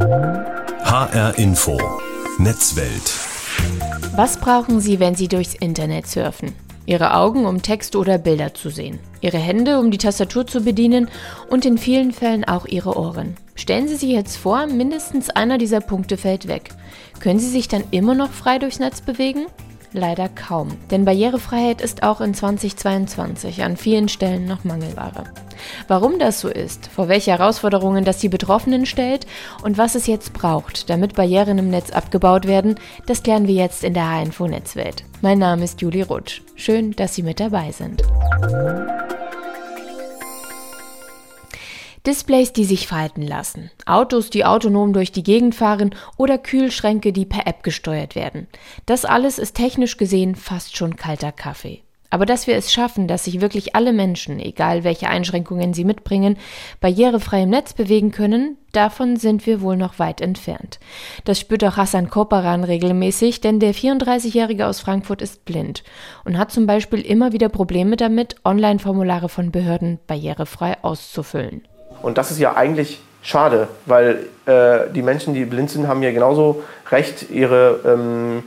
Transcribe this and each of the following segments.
HR Info Netzwelt. Was brauchen Sie, wenn Sie durchs Internet surfen? Ihre Augen, um Text oder Bilder zu sehen. Ihre Hände, um die Tastatur zu bedienen und in vielen Fällen auch Ihre Ohren. Stellen Sie sich jetzt vor, mindestens einer dieser Punkte fällt weg. Können Sie sich dann immer noch frei durchs Netz bewegen? Leider kaum, denn Barrierefreiheit ist auch in 2022 an vielen Stellen noch Mangelware. Warum das so ist, vor welche Herausforderungen das die Betroffenen stellt und was es jetzt braucht, damit Barrieren im Netz abgebaut werden, das klären wir jetzt in der H-Info Netzwelt. Mein Name ist Juli Rutsch. Schön, dass Sie mit dabei sind. Displays, die sich falten lassen, Autos, die autonom durch die Gegend fahren oder Kühlschränke, die per App gesteuert werden. Das alles ist technisch gesehen fast schon kalter Kaffee. Aber dass wir es schaffen, dass sich wirklich alle Menschen, egal welche Einschränkungen sie mitbringen, barrierefrei im Netz bewegen können, davon sind wir wohl noch weit entfernt. Das spürt auch Hassan Koparan regelmäßig, denn der 34-Jährige aus Frankfurt ist blind und hat zum Beispiel immer wieder Probleme damit, Online-Formulare von Behörden barrierefrei auszufüllen. Und das ist ja eigentlich schade, weil äh, die Menschen, die blind sind, haben ja genauso Recht, ihre, ähm,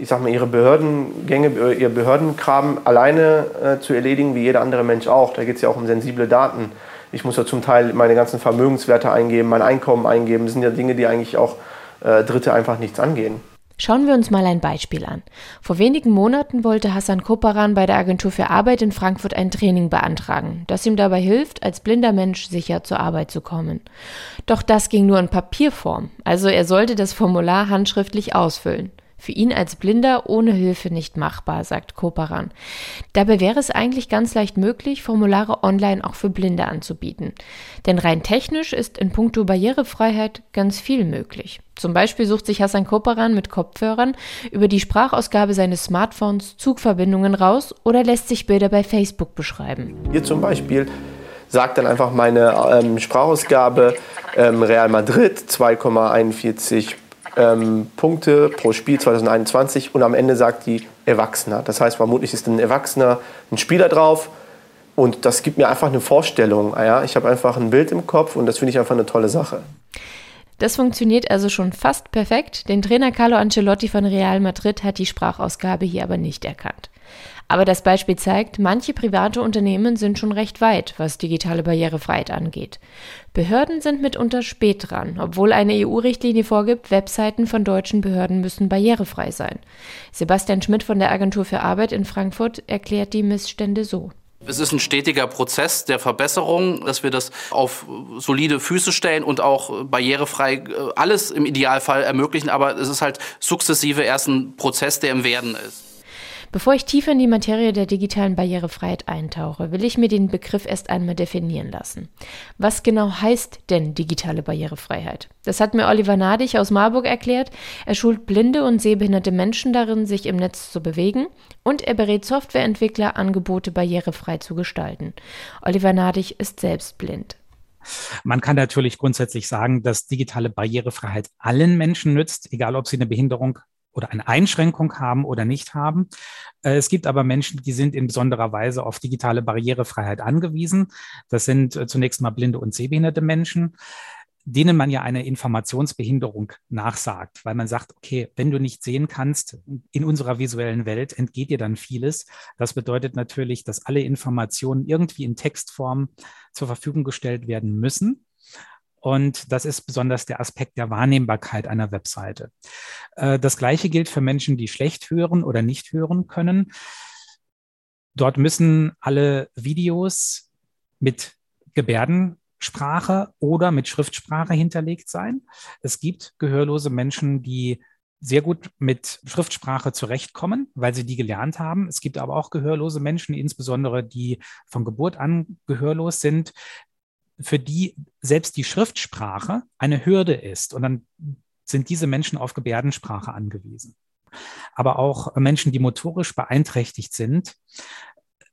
ich sag mal, ihre Behördengänge, ihr Behördenkram alleine äh, zu erledigen, wie jeder andere Mensch auch. Da geht es ja auch um sensible Daten. Ich muss ja zum Teil meine ganzen Vermögenswerte eingeben, mein Einkommen eingeben. Das sind ja Dinge, die eigentlich auch äh, Dritte einfach nichts angehen. Schauen wir uns mal ein Beispiel an. Vor wenigen Monaten wollte Hassan Koparan bei der Agentur für Arbeit in Frankfurt ein Training beantragen, das ihm dabei hilft, als blinder Mensch sicher zur Arbeit zu kommen. Doch das ging nur in Papierform, also er sollte das Formular handschriftlich ausfüllen. Für ihn als Blinder ohne Hilfe nicht machbar, sagt Koparan. Dabei wäre es eigentlich ganz leicht möglich, Formulare online auch für Blinde anzubieten. Denn rein technisch ist in puncto Barrierefreiheit ganz viel möglich. Zum Beispiel sucht sich Hassan Koparan mit Kopfhörern über die Sprachausgabe seines Smartphones Zugverbindungen raus oder lässt sich Bilder bei Facebook beschreiben. Hier zum Beispiel sagt dann einfach meine ähm, Sprachausgabe ähm, Real Madrid 2,41 ähm, Punkte pro Spiel 2021 und am Ende sagt die Erwachsener. Das heißt, vermutlich ist ein Erwachsener ein Spieler drauf und das gibt mir einfach eine Vorstellung. Ja? Ich habe einfach ein Bild im Kopf und das finde ich einfach eine tolle Sache. Das funktioniert also schon fast perfekt. Den Trainer Carlo Ancelotti von Real Madrid hat die Sprachausgabe hier aber nicht erkannt. Aber das Beispiel zeigt, manche private Unternehmen sind schon recht weit, was digitale Barrierefreiheit angeht. Behörden sind mitunter spät dran, obwohl eine EU-Richtlinie vorgibt, Webseiten von deutschen Behörden müssen barrierefrei sein. Sebastian Schmidt von der Agentur für Arbeit in Frankfurt erklärt die Missstände so. Es ist ein stetiger Prozess der Verbesserung, dass wir das auf solide Füße stellen und auch barrierefrei äh, alles im Idealfall ermöglichen. Aber es ist halt sukzessive erst ein Prozess, der im Werden ist. Bevor ich tiefer in die Materie der digitalen Barrierefreiheit eintauche, will ich mir den Begriff erst einmal definieren lassen. Was genau heißt denn digitale Barrierefreiheit? Das hat mir Oliver Nadig aus Marburg erklärt. Er schult blinde und sehbehinderte Menschen darin, sich im Netz zu bewegen und er berät Softwareentwickler, Angebote barrierefrei zu gestalten. Oliver Nadig ist selbst blind. Man kann natürlich grundsätzlich sagen, dass digitale Barrierefreiheit allen Menschen nützt, egal ob sie eine Behinderung oder eine Einschränkung haben oder nicht haben. Äh, es gibt aber Menschen, die sind in besonderer Weise auf digitale Barrierefreiheit angewiesen. Das sind äh, zunächst mal blinde und sehbehinderte Menschen denen man ja eine Informationsbehinderung nachsagt, weil man sagt, okay, wenn du nicht sehen kannst in unserer visuellen Welt, entgeht dir dann vieles. Das bedeutet natürlich, dass alle Informationen irgendwie in Textform zur Verfügung gestellt werden müssen. Und das ist besonders der Aspekt der Wahrnehmbarkeit einer Webseite. Äh, das Gleiche gilt für Menschen, die schlecht hören oder nicht hören können. Dort müssen alle Videos mit Gebärdensprache oder mit Schriftsprache hinterlegt sein. Es gibt gehörlose Menschen, die sehr gut mit Schriftsprache zurechtkommen, weil sie die gelernt haben. Es gibt aber auch gehörlose Menschen, insbesondere die von Geburt an gehörlos sind, für die selbst die Schriftsprache eine Hürde ist. Und dann sind diese Menschen auf Gebärdensprache angewiesen. Aber auch Menschen, die motorisch beeinträchtigt sind,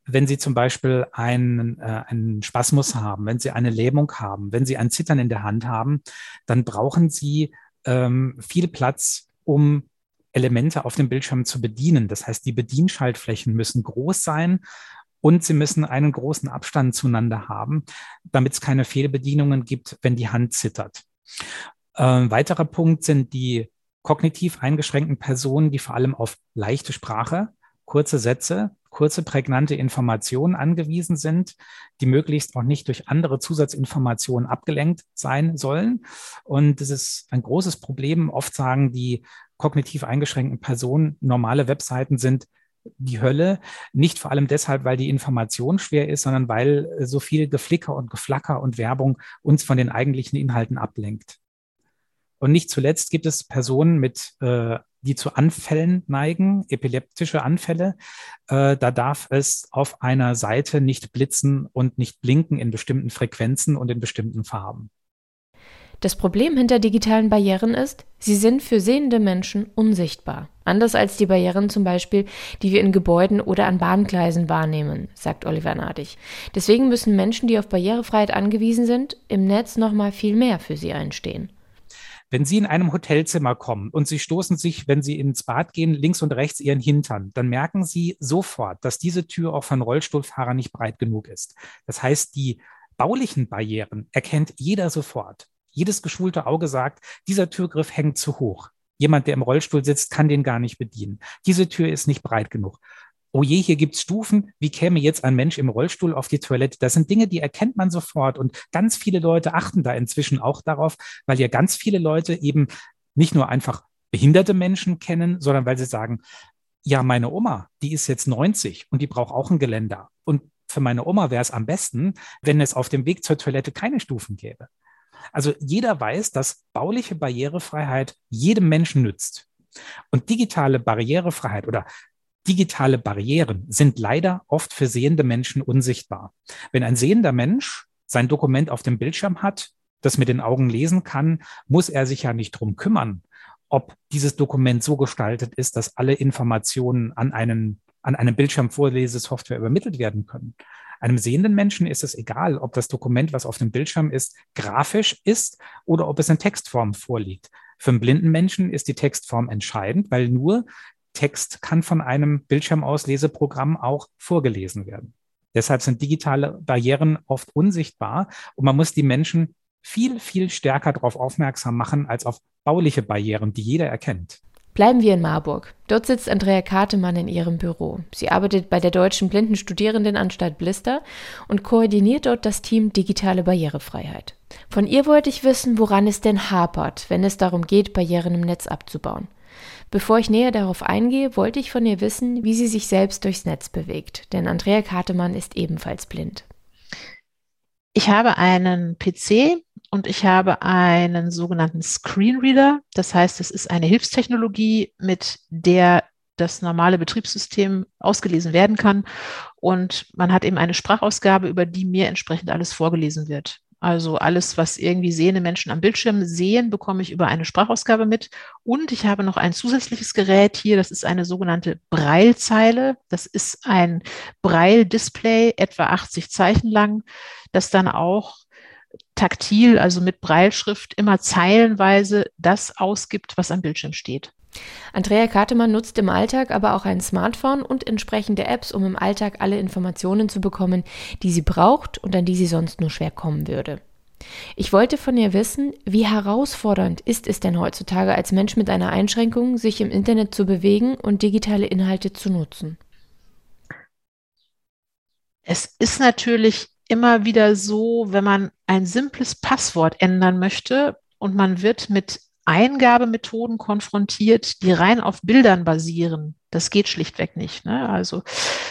wenn sie zum Beispiel einen, äh, einen Spasmus haben, wenn sie eine Lähmung haben, wenn sie ein Zittern in der Hand haben, dann brauchen sie ähm, viel Platz, um Elemente auf dem Bildschirm zu bedienen. Das heißt, die Bedienschaltflächen müssen groß sein und sie müssen einen großen Abstand zueinander haben, damit es keine Fehlbedienungen gibt, wenn die Hand zittert. Ein weiterer Punkt sind die kognitiv eingeschränkten Personen, die vor allem auf leichte Sprache, kurze Sätze, kurze, prägnante Informationen angewiesen sind, die möglichst auch nicht durch andere Zusatzinformationen abgelenkt sein sollen. Und das ist ein großes Problem. Oft sagen die kognitiv eingeschränkten Personen, normale Webseiten sind die Hölle. Nicht vor allem deshalb, weil die Information schwer ist, sondern weil so viel Geflicker und Geflacker und Werbung uns von den eigentlichen Inhalten ablenkt. Und nicht zuletzt gibt es Personen mit, äh, die zu Anfällen neigen, epileptische Anfälle. Äh, da darf es auf einer Seite nicht blitzen und nicht blinken in bestimmten Frequenzen und in bestimmten Farben. Das Problem hinter digitalen Barrieren ist, sie sind für sehende Menschen unsichtbar. Anders als die Barrieren zum Beispiel, die wir in Gebäuden oder an Bahngleisen wahrnehmen, sagt Oliver Nadig. Deswegen müssen Menschen, die auf Barrierefreiheit angewiesen sind, im Netz nochmal viel mehr für sie einstehen. Wenn Sie in einem Hotelzimmer kommen und Sie stoßen sich, wenn Sie ins Bad gehen, links und rechts Ihren Hintern, dann merken Sie sofort, dass diese Tür auch von Rollstuhlfahrern nicht breit genug ist. Das heißt, die baulichen Barrieren erkennt jeder sofort. Jedes geschulte Auge sagt, dieser Türgriff hängt zu hoch. Jemand, der im Rollstuhl sitzt, kann den gar nicht bedienen. Diese Tür ist nicht breit genug oh je, hier gibt's Stufen, wie käme jetzt ein Mensch im Rollstuhl auf die Toilette? Das sind Dinge, die erkennt man sofort und ganz viele Leute achten da inzwischen auch darauf, weil ja ganz viele Leute eben nicht nur einfach behinderte Menschen kennen, sondern weil sie sagen, ja, meine Oma, die ist jetzt 90 und die braucht auch ein Geländer. Und für meine Oma wäre es am besten, wenn es auf dem Weg zur Toilette keine Stufen gäbe. Also jeder weiß, dass bauliche Barrierefreiheit jedem Menschen nützt. Und digitale Barrierefreiheit oder digitale Barrieren sind leider oft für sehende Menschen unsichtbar. Wenn ein sehender Mensch sein Dokument auf dem Bildschirm hat, das mit den Augen lesen kann, muss er sich ja nicht drum kümmern, ob dieses Dokument so gestaltet ist, dass alle Informationen an einen an einem Bildschirmvorlesesoftware übermittelt werden können. Einem sehenden Menschen ist es egal, ob das Dokument, was auf dem Bildschirm ist, grafisch ist oder ob es in Textform vorliegt. Für einen blinden Menschen ist die Textform entscheidend, weil nur Text kann von einem Bildschirmausleseprogramm auch vorgelesen werden. Deshalb sind digitale Barrieren oft unsichtbar und man muss die Menschen viel, viel stärker darauf aufmerksam machen als auf bauliche Barrieren, die jeder erkennt. Bleiben wir in Marburg. Dort sitzt Andrea Kartemann in ihrem Büro. Sie arbeitet bei der Deutschen Blindenstudierendenanstalt Blister und koordiniert dort das Team Digitale Barrierefreiheit. Von ihr wollte ich wissen, woran es denn hapert, wenn es darum geht, Barrieren im Netz abzubauen. Bevor ich näher darauf eingehe, wollte ich von ihr wissen, wie sie sich selbst durchs Netz bewegt, denn Andrea Kartemann ist ebenfalls blind. Ich habe einen PC und ich habe einen sogenannten Screenreader. Das heißt, es ist eine Hilfstechnologie, mit der das normale Betriebssystem ausgelesen werden kann. Und man hat eben eine Sprachausgabe, über die mir entsprechend alles vorgelesen wird. Also alles, was irgendwie sehende Menschen am Bildschirm sehen, bekomme ich über eine Sprachausgabe mit. Und ich habe noch ein zusätzliches Gerät hier, das ist eine sogenannte Braillezeile. Das ist ein Braille-Display, etwa 80 Zeichen lang, das dann auch taktil, also mit Brailleschrift, immer zeilenweise das ausgibt, was am Bildschirm steht. Andrea Kartemann nutzt im Alltag aber auch ein Smartphone und entsprechende Apps, um im Alltag alle Informationen zu bekommen, die sie braucht und an die sie sonst nur schwer kommen würde. Ich wollte von ihr wissen, wie herausfordernd ist es denn heutzutage als Mensch mit einer Einschränkung, sich im Internet zu bewegen und digitale Inhalte zu nutzen? Es ist natürlich immer wieder so, wenn man ein simples Passwort ändern möchte und man wird mit Eingabemethoden konfrontiert, die rein auf Bildern basieren. Das geht schlichtweg nicht. Ne? Also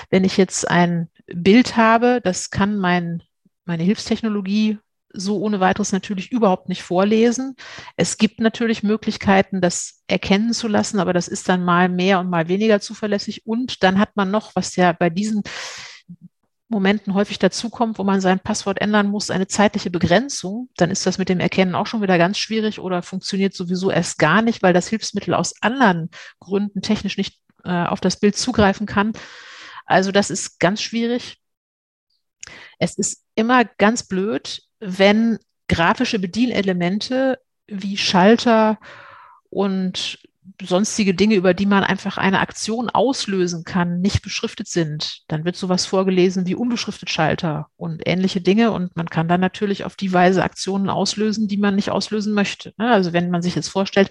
wenn ich jetzt ein Bild habe, das kann mein, meine Hilfstechnologie so ohne weiteres natürlich überhaupt nicht vorlesen. Es gibt natürlich Möglichkeiten, das erkennen zu lassen, aber das ist dann mal mehr und mal weniger zuverlässig. Und dann hat man noch, was ja bei diesen Momenten häufig dazukommt, wo man sein Passwort ändern muss, eine zeitliche Begrenzung, dann ist das mit dem Erkennen auch schon wieder ganz schwierig oder funktioniert sowieso erst gar nicht, weil das Hilfsmittel aus anderen Gründen technisch nicht äh, auf das Bild zugreifen kann. Also das ist ganz schwierig. Es ist immer ganz blöd, wenn grafische Bedienelemente wie Schalter und sonstige Dinge, über die man einfach eine Aktion auslösen kann, nicht beschriftet sind, dann wird sowas vorgelesen wie unbeschriftet Schalter und ähnliche Dinge. Und man kann dann natürlich auf die Weise Aktionen auslösen, die man nicht auslösen möchte. Ne? Also wenn man sich jetzt vorstellt,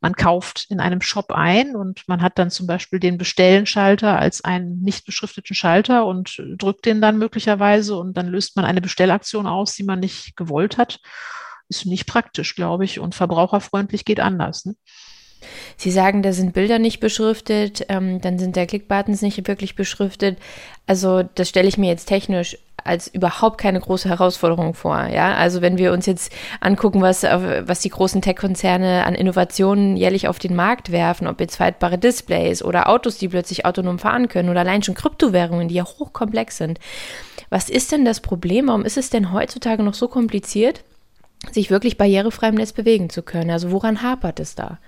man kauft in einem Shop ein und man hat dann zum Beispiel den Bestellen-Schalter als einen nicht beschrifteten Schalter und drückt den dann möglicherweise und dann löst man eine Bestellaktion aus, die man nicht gewollt hat. Ist nicht praktisch, glaube ich, und verbraucherfreundlich geht anders. Ne? Sie sagen, da sind Bilder nicht beschriftet, ähm, dann sind da Clickbuttons nicht wirklich beschriftet. Also das stelle ich mir jetzt technisch als überhaupt keine große Herausforderung vor. Ja, also wenn wir uns jetzt angucken, was, was die großen Tech-Konzerne an Innovationen jährlich auf den Markt werfen, ob jetzt faltbare Displays oder Autos, die plötzlich autonom fahren können oder allein schon Kryptowährungen, die ja hochkomplex sind. Was ist denn das Problem? Warum ist es denn heutzutage noch so kompliziert, sich wirklich barrierefrei im Netz bewegen zu können? Also woran hapert es da?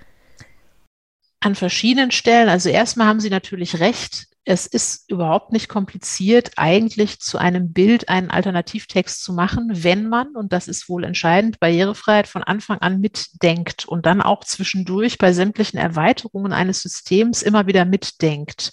An verschiedenen Stellen. Also erstmal haben Sie natürlich recht. Es ist überhaupt nicht kompliziert, eigentlich zu einem Bild einen Alternativtext zu machen, wenn man, und das ist wohl entscheidend, Barrierefreiheit von Anfang an mitdenkt und dann auch zwischendurch bei sämtlichen Erweiterungen eines Systems immer wieder mitdenkt.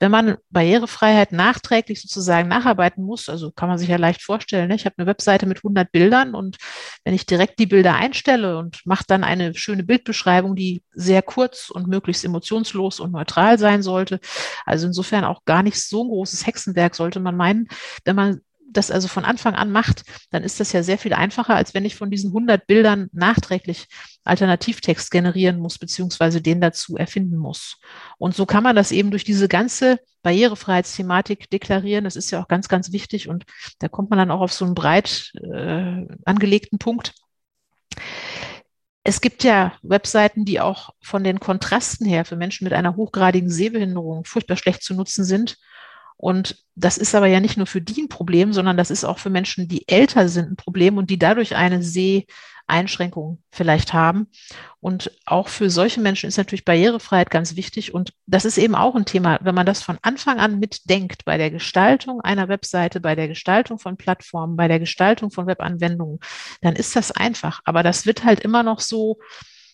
Wenn man Barrierefreiheit nachträglich sozusagen nacharbeiten muss, also kann man sich ja leicht vorstellen, ne? ich habe eine Webseite mit 100 Bildern und wenn ich direkt die Bilder einstelle und mache dann eine schöne Bildbeschreibung, die sehr kurz und möglichst emotionslos und neutral sein sollte, also insofern auch gar nicht so ein großes Hexenwerk sollte man meinen, wenn man das also von Anfang an macht, dann ist das ja sehr viel einfacher, als wenn ich von diesen 100 Bildern nachträglich Alternativtext generieren muss, beziehungsweise den dazu erfinden muss. Und so kann man das eben durch diese ganze Barrierefreiheitsthematik deklarieren. Das ist ja auch ganz, ganz wichtig und da kommt man dann auch auf so einen breit äh, angelegten Punkt. Es gibt ja Webseiten, die auch von den Kontrasten her für Menschen mit einer hochgradigen Sehbehinderung furchtbar schlecht zu nutzen sind. Und das ist aber ja nicht nur für die ein Problem, sondern das ist auch für Menschen, die älter sind, ein Problem und die dadurch eine Seheinschränkung vielleicht haben. Und auch für solche Menschen ist natürlich Barrierefreiheit ganz wichtig. Und das ist eben auch ein Thema, wenn man das von Anfang an mitdenkt, bei der Gestaltung einer Webseite, bei der Gestaltung von Plattformen, bei der Gestaltung von Webanwendungen, dann ist das einfach. Aber das wird halt immer noch so,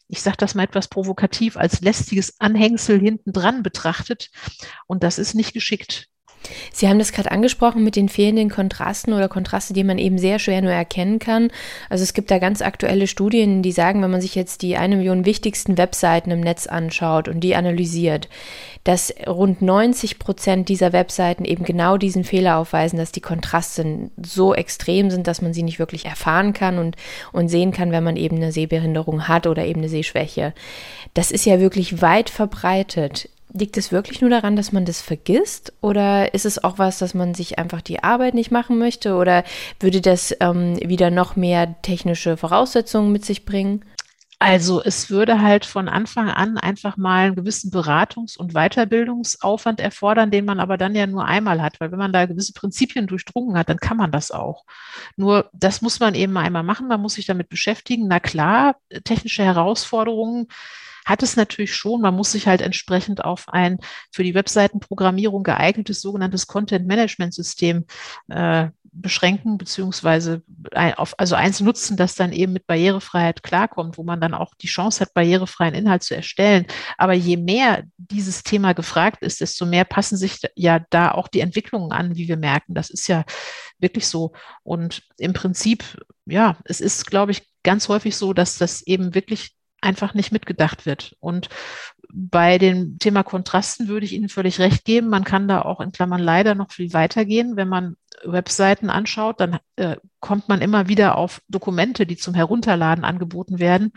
ich sage das mal etwas provokativ, als lästiges Anhängsel hinten dran betrachtet. Und das ist nicht geschickt. Sie haben das gerade angesprochen mit den fehlenden Kontrasten oder Kontraste, die man eben sehr schwer nur erkennen kann. Also es gibt da ganz aktuelle Studien, die sagen, wenn man sich jetzt die eine Million wichtigsten Webseiten im Netz anschaut und die analysiert, dass rund 90 Prozent dieser Webseiten eben genau diesen Fehler aufweisen, dass die Kontraste so extrem sind, dass man sie nicht wirklich erfahren kann und, und sehen kann, wenn man eben eine Sehbehinderung hat oder eben eine Sehschwäche. Das ist ja wirklich weit verbreitet. Liegt es wirklich nur daran, dass man das vergisst? Oder ist es auch was, dass man sich einfach die Arbeit nicht machen möchte? Oder würde das ähm, wieder noch mehr technische Voraussetzungen mit sich bringen? Also es würde halt von Anfang an einfach mal einen gewissen Beratungs- und Weiterbildungsaufwand erfordern, den man aber dann ja nur einmal hat, weil wenn man da gewisse Prinzipien durchdrungen hat, dann kann man das auch. Nur das muss man eben einmal machen, man muss sich damit beschäftigen. Na klar, technische Herausforderungen hat es natürlich schon. Man muss sich halt entsprechend auf ein für die Webseitenprogrammierung geeignetes sogenanntes Content-Management-System äh, beschränken, beziehungsweise auf, also eins nutzen, das dann eben mit Barrierefreiheit klarkommt, wo man dann auch die Chance hat, barrierefreien Inhalt zu erstellen. Aber je mehr dieses Thema gefragt ist, desto mehr passen sich ja da auch die Entwicklungen an, wie wir merken. Das ist ja wirklich so. Und im Prinzip, ja, es ist, glaube ich, ganz häufig so, dass das eben wirklich einfach nicht mitgedacht wird. Und bei dem Thema Kontrasten würde ich Ihnen völlig recht geben. Man kann da auch in Klammern leider noch viel weiter gehen. Wenn man Webseiten anschaut, dann äh, kommt man immer wieder auf Dokumente, die zum Herunterladen angeboten werden.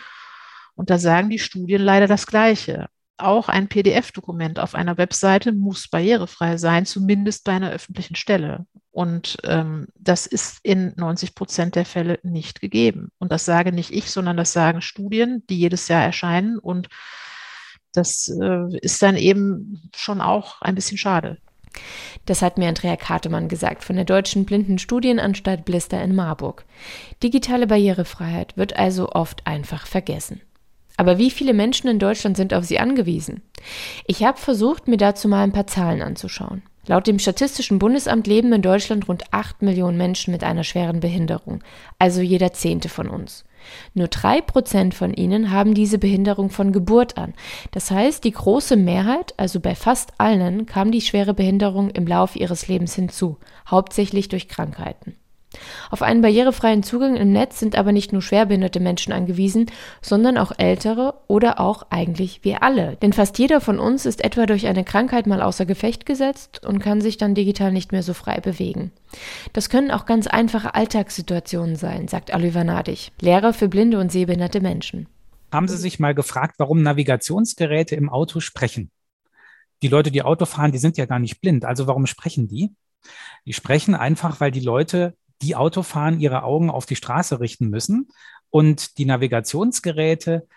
Und da sagen die Studien leider das Gleiche auch ein PDF-Dokument auf einer Webseite muss barrierefrei sein, zumindest bei einer öffentlichen Stelle. Und ähm, das ist in 90 Prozent der Fälle nicht gegeben. Und das sage nicht ich, sondern das sagen Studien, die jedes Jahr erscheinen. Und das äh, ist dann eben schon auch ein bisschen schade. Das hat mir Andrea Kartemann gesagt von der Deutschen Blindenstudienanstalt Blister in Marburg. Digitale Barrierefreiheit wird also oft einfach vergessen. Aber wie viele Menschen in Deutschland sind auf sie angewiesen? Ich habe versucht, mir dazu mal ein paar Zahlen anzuschauen. Laut dem Statistischen Bundesamt leben in Deutschland rund 8 Millionen Menschen mit einer schweren Behinderung, also jeder zehnte von uns. Nur drei Prozent von ihnen haben diese Behinderung von Geburt an. Das heißt, die große Mehrheit, also bei fast allen, kam die schwere Behinderung im Laufe ihres Lebens hinzu, hauptsächlich durch Krankheiten. Auf einen barrierefreien Zugang im Netz sind aber nicht nur schwerbehinderte Menschen angewiesen, sondern auch ältere oder auch eigentlich wir alle. Denn fast jeder von uns ist etwa durch eine Krankheit mal außer Gefecht gesetzt und kann sich dann digital nicht mehr so frei bewegen. Das können auch ganz einfache Alltagssituationen sein, sagt Oliver Nadig, Lehrer für blinde und sehbehinderte Menschen. Haben Sie sich mal gefragt, warum Navigationsgeräte im Auto sprechen? Die Leute, die Auto fahren, die sind ja gar nicht blind. Also warum sprechen die? Die sprechen einfach, weil die Leute die Auto fahren, ihre Augen auf die Straße richten müssen und die Navigationsgeräte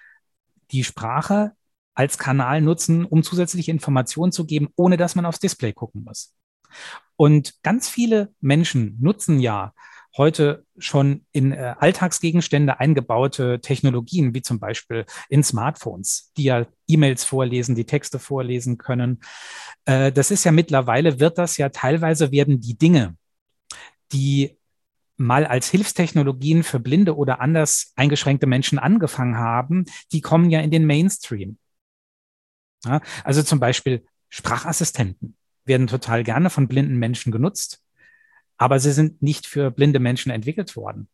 die Sprache als Kanal nutzen, um zusätzliche Informationen zu geben, ohne dass man aufs Display gucken muss. Und ganz viele Menschen nutzen ja heute schon in äh, Alltagsgegenstände eingebaute Technologien, wie zum Beispiel in Smartphones, die ja E-Mails vorlesen, die Texte vorlesen können. Äh, das ist ja mittlerweile, wird das ja teilweise werden die Dinge, die mal als Hilfstechnologien für blinde oder anders eingeschränkte Menschen angefangen haben, die kommen ja in den Mainstream. Ja, also zum Beispiel Sprachassistenten werden total gerne von blinden Menschen genutzt, aber sie sind nicht für blinde Menschen entwickelt worden.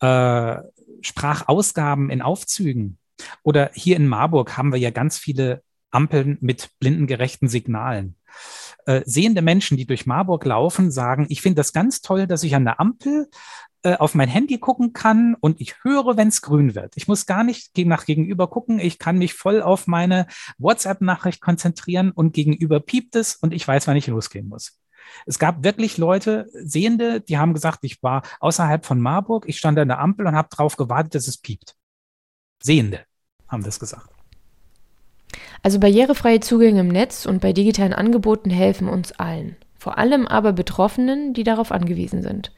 Äh, Sprachausgaben in Aufzügen oder hier in Marburg haben wir ja ganz viele Ampeln mit blindengerechten Signalen äh, sehende Menschen, die durch Marburg laufen, sagen, ich finde das ganz toll, dass ich an der Ampel äh, auf mein Handy gucken kann und ich höre, wenn es grün wird. Ich muss gar nicht nach gegenüber gucken. Ich kann mich voll auf meine WhatsApp-Nachricht konzentrieren und gegenüber piept es und ich weiß, wann ich losgehen muss. Es gab wirklich Leute, Sehende, die haben gesagt, ich war außerhalb von Marburg, ich stand an der Ampel und habe darauf gewartet, dass es piept. Sehende haben das gesagt. Also barrierefreie Zugänge im Netz und bei digitalen Angeboten helfen uns allen, vor allem aber Betroffenen, die darauf angewiesen sind.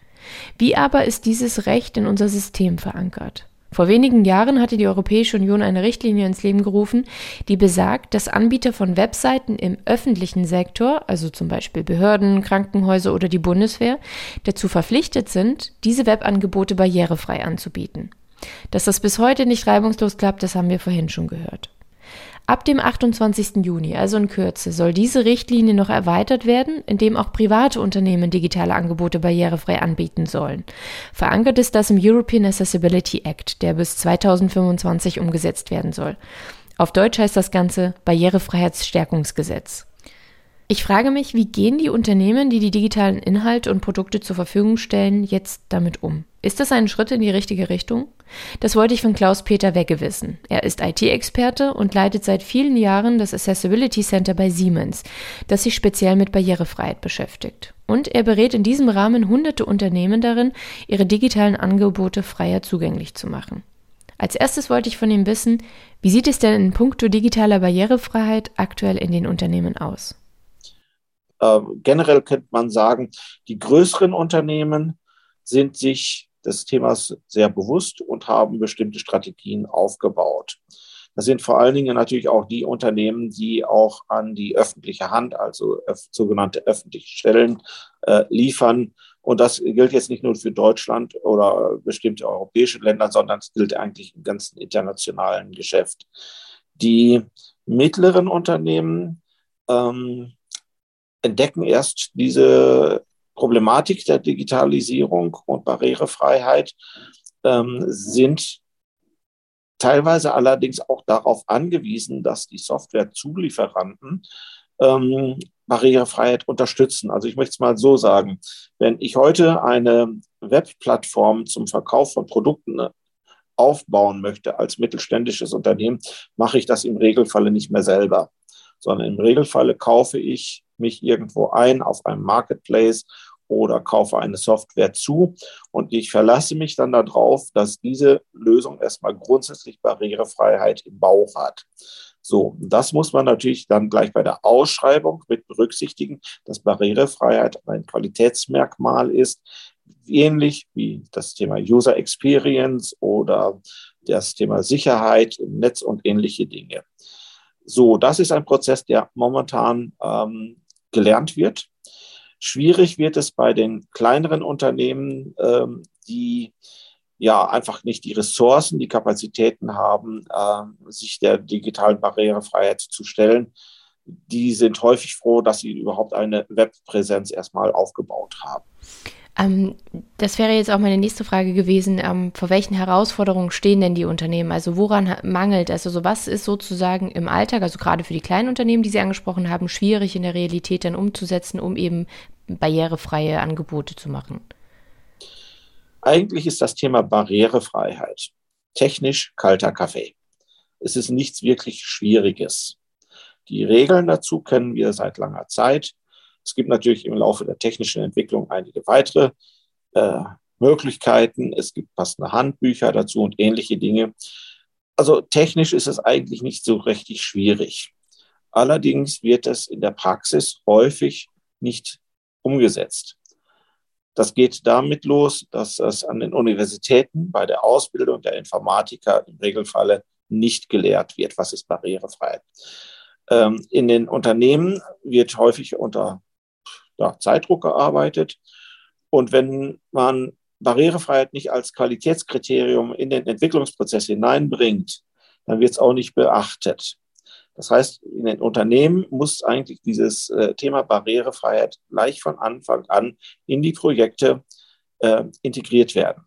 Wie aber ist dieses Recht in unser System verankert? Vor wenigen Jahren hatte die Europäische Union eine Richtlinie ins Leben gerufen, die besagt, dass Anbieter von Webseiten im öffentlichen Sektor, also zum Beispiel Behörden, Krankenhäuser oder die Bundeswehr, dazu verpflichtet sind, diese Webangebote barrierefrei anzubieten. Dass das bis heute nicht reibungslos klappt, das haben wir vorhin schon gehört. Ab dem 28. Juni, also in Kürze, soll diese Richtlinie noch erweitert werden, indem auch private Unternehmen digitale Angebote barrierefrei anbieten sollen. Verankert ist das im European Accessibility Act, der bis 2025 umgesetzt werden soll. Auf Deutsch heißt das Ganze Barrierefreiheitsstärkungsgesetz. Ich frage mich, wie gehen die Unternehmen, die die digitalen Inhalte und Produkte zur Verfügung stellen, jetzt damit um? Ist das ein Schritt in die richtige Richtung? Das wollte ich von Klaus-Peter Wegge wissen. Er ist IT-Experte und leitet seit vielen Jahren das Accessibility Center bei Siemens, das sich speziell mit Barrierefreiheit beschäftigt. Und er berät in diesem Rahmen hunderte Unternehmen darin, ihre digitalen Angebote freier zugänglich zu machen. Als erstes wollte ich von ihm wissen, wie sieht es denn in puncto digitaler Barrierefreiheit aktuell in den Unternehmen aus? Äh, generell könnte man sagen, die größeren Unternehmen sind sich des Themas sehr bewusst und haben bestimmte Strategien aufgebaut. Das sind vor allen Dingen natürlich auch die Unternehmen, die auch an die öffentliche Hand, also sogenannte öffentliche Stellen, äh, liefern. Und das gilt jetzt nicht nur für Deutschland oder bestimmte europäische Länder, sondern es gilt eigentlich im ganzen internationalen Geschäft. Die mittleren Unternehmen ähm, entdecken erst diese Problematik der Digitalisierung und Barrierefreiheit, ähm, sind teilweise allerdings auch darauf angewiesen, dass die Softwarezulieferanten ähm, Barrierefreiheit unterstützen. Also ich möchte es mal so sagen, wenn ich heute eine Webplattform zum Verkauf von Produkten aufbauen möchte als mittelständisches Unternehmen, mache ich das im Regelfalle nicht mehr selber, sondern im Regelfalle kaufe ich mich irgendwo ein auf einem Marketplace oder kaufe eine Software zu und ich verlasse mich dann darauf, dass diese Lösung erstmal grundsätzlich Barrierefreiheit im Bauch hat. So, das muss man natürlich dann gleich bei der Ausschreibung mit berücksichtigen, dass Barrierefreiheit ein Qualitätsmerkmal ist, ähnlich wie das Thema User Experience oder das Thema Sicherheit im Netz und ähnliche Dinge. So, das ist ein Prozess, der momentan ähm, gelernt wird. Schwierig wird es bei den kleineren Unternehmen, ähm, die ja einfach nicht die Ressourcen, die Kapazitäten haben, äh, sich der digitalen Barrierefreiheit zu stellen. Die sind häufig froh, dass sie überhaupt eine Webpräsenz erstmal aufgebaut haben. Ähm, das wäre jetzt auch meine nächste Frage gewesen. Ähm, vor welchen Herausforderungen stehen denn die Unternehmen? Also woran mangelt es? Also was ist sozusagen im Alltag, also gerade für die kleinen Unternehmen, die Sie angesprochen haben, schwierig in der Realität dann umzusetzen, um eben barrierefreie Angebote zu machen? Eigentlich ist das Thema Barrierefreiheit technisch kalter Kaffee. Es ist nichts wirklich Schwieriges. Die Regeln dazu kennen wir seit langer Zeit. Es gibt natürlich im Laufe der technischen Entwicklung einige weitere äh, Möglichkeiten. Es gibt passende Handbücher dazu und ähnliche Dinge. Also technisch ist es eigentlich nicht so richtig schwierig. Allerdings wird es in der Praxis häufig nicht umgesetzt. Das geht damit los, dass es an den Universitäten bei der Ausbildung der Informatiker im Regelfalle nicht gelehrt wird, was ist Barrierefreiheit. Ähm, in den Unternehmen wird häufig unter ja, Zeitdruck gearbeitet. Und wenn man Barrierefreiheit nicht als Qualitätskriterium in den Entwicklungsprozess hineinbringt, dann wird es auch nicht beachtet. Das heißt, in den Unternehmen muss eigentlich dieses äh, Thema Barrierefreiheit gleich von Anfang an in die Projekte äh, integriert werden.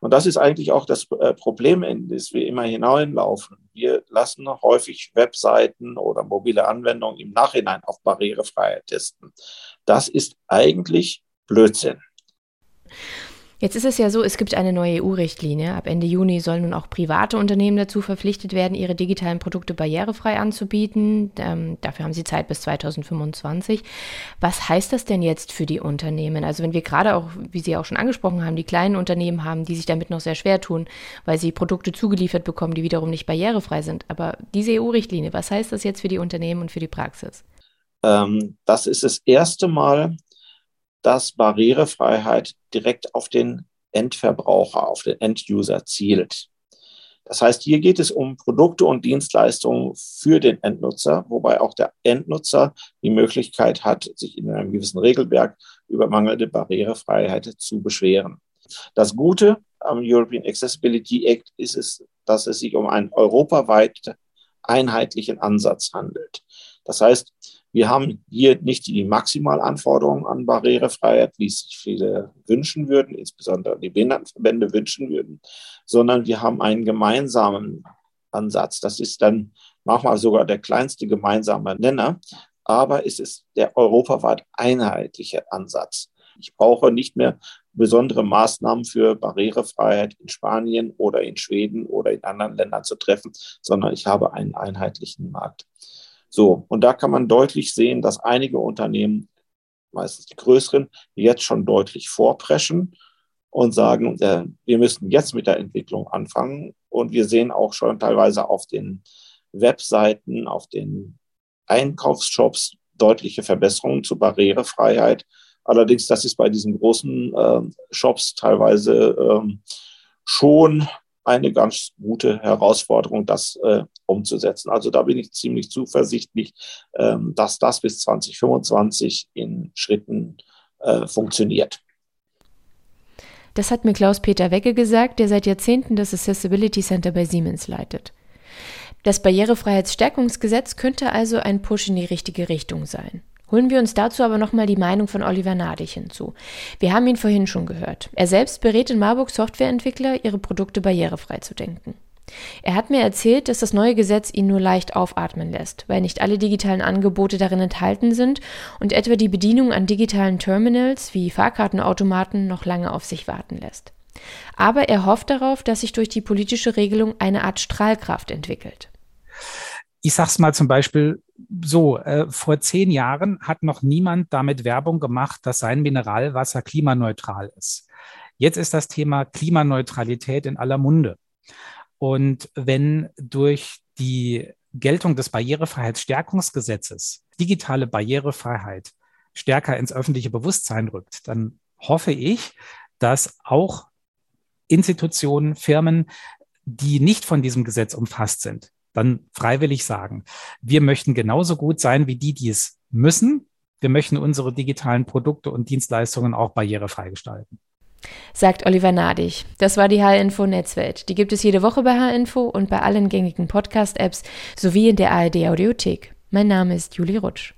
Und das ist eigentlich auch das äh, Problem, in das wir immer hineinlaufen. Wir lassen häufig Webseiten oder mobile Anwendungen im Nachhinein auf Barrierefreiheit testen. Das ist eigentlich Blödsinn. Jetzt ist es ja so, es gibt eine neue EU-Richtlinie. Ab Ende Juni sollen nun auch private Unternehmen dazu verpflichtet werden, ihre digitalen Produkte barrierefrei anzubieten. Ähm, dafür haben sie Zeit bis 2025. Was heißt das denn jetzt für die Unternehmen? Also wenn wir gerade auch, wie Sie auch schon angesprochen haben, die kleinen Unternehmen haben, die sich damit noch sehr schwer tun, weil sie Produkte zugeliefert bekommen, die wiederum nicht barrierefrei sind. Aber diese EU-Richtlinie, was heißt das jetzt für die Unternehmen und für die Praxis? Ähm, das ist das erste Mal, dass Barrierefreiheit direkt auf den Endverbraucher, auf den Enduser zielt. Das heißt, hier geht es um Produkte und Dienstleistungen für den Endnutzer, wobei auch der Endnutzer die Möglichkeit hat, sich in einem gewissen Regelwerk über mangelnde Barrierefreiheit zu beschweren. Das Gute am European Accessibility Act ist es, dass es sich um einen europaweit einheitlichen Ansatz handelt. Das heißt, wir haben hier nicht die Maximalanforderungen an Barrierefreiheit, wie es sich viele wünschen würden, insbesondere die Behindertenverbände wünschen würden, sondern wir haben einen gemeinsamen Ansatz. Das ist dann manchmal sogar der kleinste gemeinsame Nenner, aber es ist der europaweit einheitliche Ansatz. Ich brauche nicht mehr besondere Maßnahmen für Barrierefreiheit in Spanien oder in Schweden oder in anderen Ländern zu treffen, sondern ich habe einen einheitlichen Markt. So, und da kann man deutlich sehen, dass einige Unternehmen, meistens die größeren, jetzt schon deutlich vorpreschen und sagen, äh, wir müssen jetzt mit der Entwicklung anfangen. Und wir sehen auch schon teilweise auf den Webseiten, auf den Einkaufsshops deutliche Verbesserungen zur Barrierefreiheit. Allerdings, das ist bei diesen großen äh, Shops teilweise ähm, schon eine ganz gute Herausforderung, das äh, umzusetzen. Also da bin ich ziemlich zuversichtlich, ähm, dass das bis 2025 in Schritten äh, funktioniert. Das hat mir Klaus-Peter Wecke gesagt, der seit Jahrzehnten das Accessibility Center bei Siemens leitet. Das Barrierefreiheitsstärkungsgesetz könnte also ein Push in die richtige Richtung sein. Holen wir uns dazu aber nochmal die Meinung von Oliver Nadig hinzu. Wir haben ihn vorhin schon gehört. Er selbst berät in Marburg Softwareentwickler, ihre Produkte barrierefrei zu denken. Er hat mir erzählt, dass das neue Gesetz ihn nur leicht aufatmen lässt, weil nicht alle digitalen Angebote darin enthalten sind und etwa die Bedienung an digitalen Terminals wie Fahrkartenautomaten noch lange auf sich warten lässt. Aber er hofft darauf, dass sich durch die politische Regelung eine Art Strahlkraft entwickelt. Ich sag's mal zum Beispiel so, äh, vor zehn Jahren hat noch niemand damit Werbung gemacht, dass sein Mineralwasser klimaneutral ist. Jetzt ist das Thema Klimaneutralität in aller Munde. Und wenn durch die Geltung des Barrierefreiheitsstärkungsgesetzes digitale Barrierefreiheit stärker ins öffentliche Bewusstsein rückt, dann hoffe ich, dass auch Institutionen, Firmen, die nicht von diesem Gesetz umfasst sind, dann freiwillig sagen, wir möchten genauso gut sein wie die, die es müssen. Wir möchten unsere digitalen Produkte und Dienstleistungen auch barrierefrei gestalten. sagt Oliver Nadig. Das war die H-Info Netzwelt. Die gibt es jede Woche bei H-Info und bei allen gängigen Podcast-Apps sowie in der ARD Audiothek. Mein Name ist Juli Rutsch.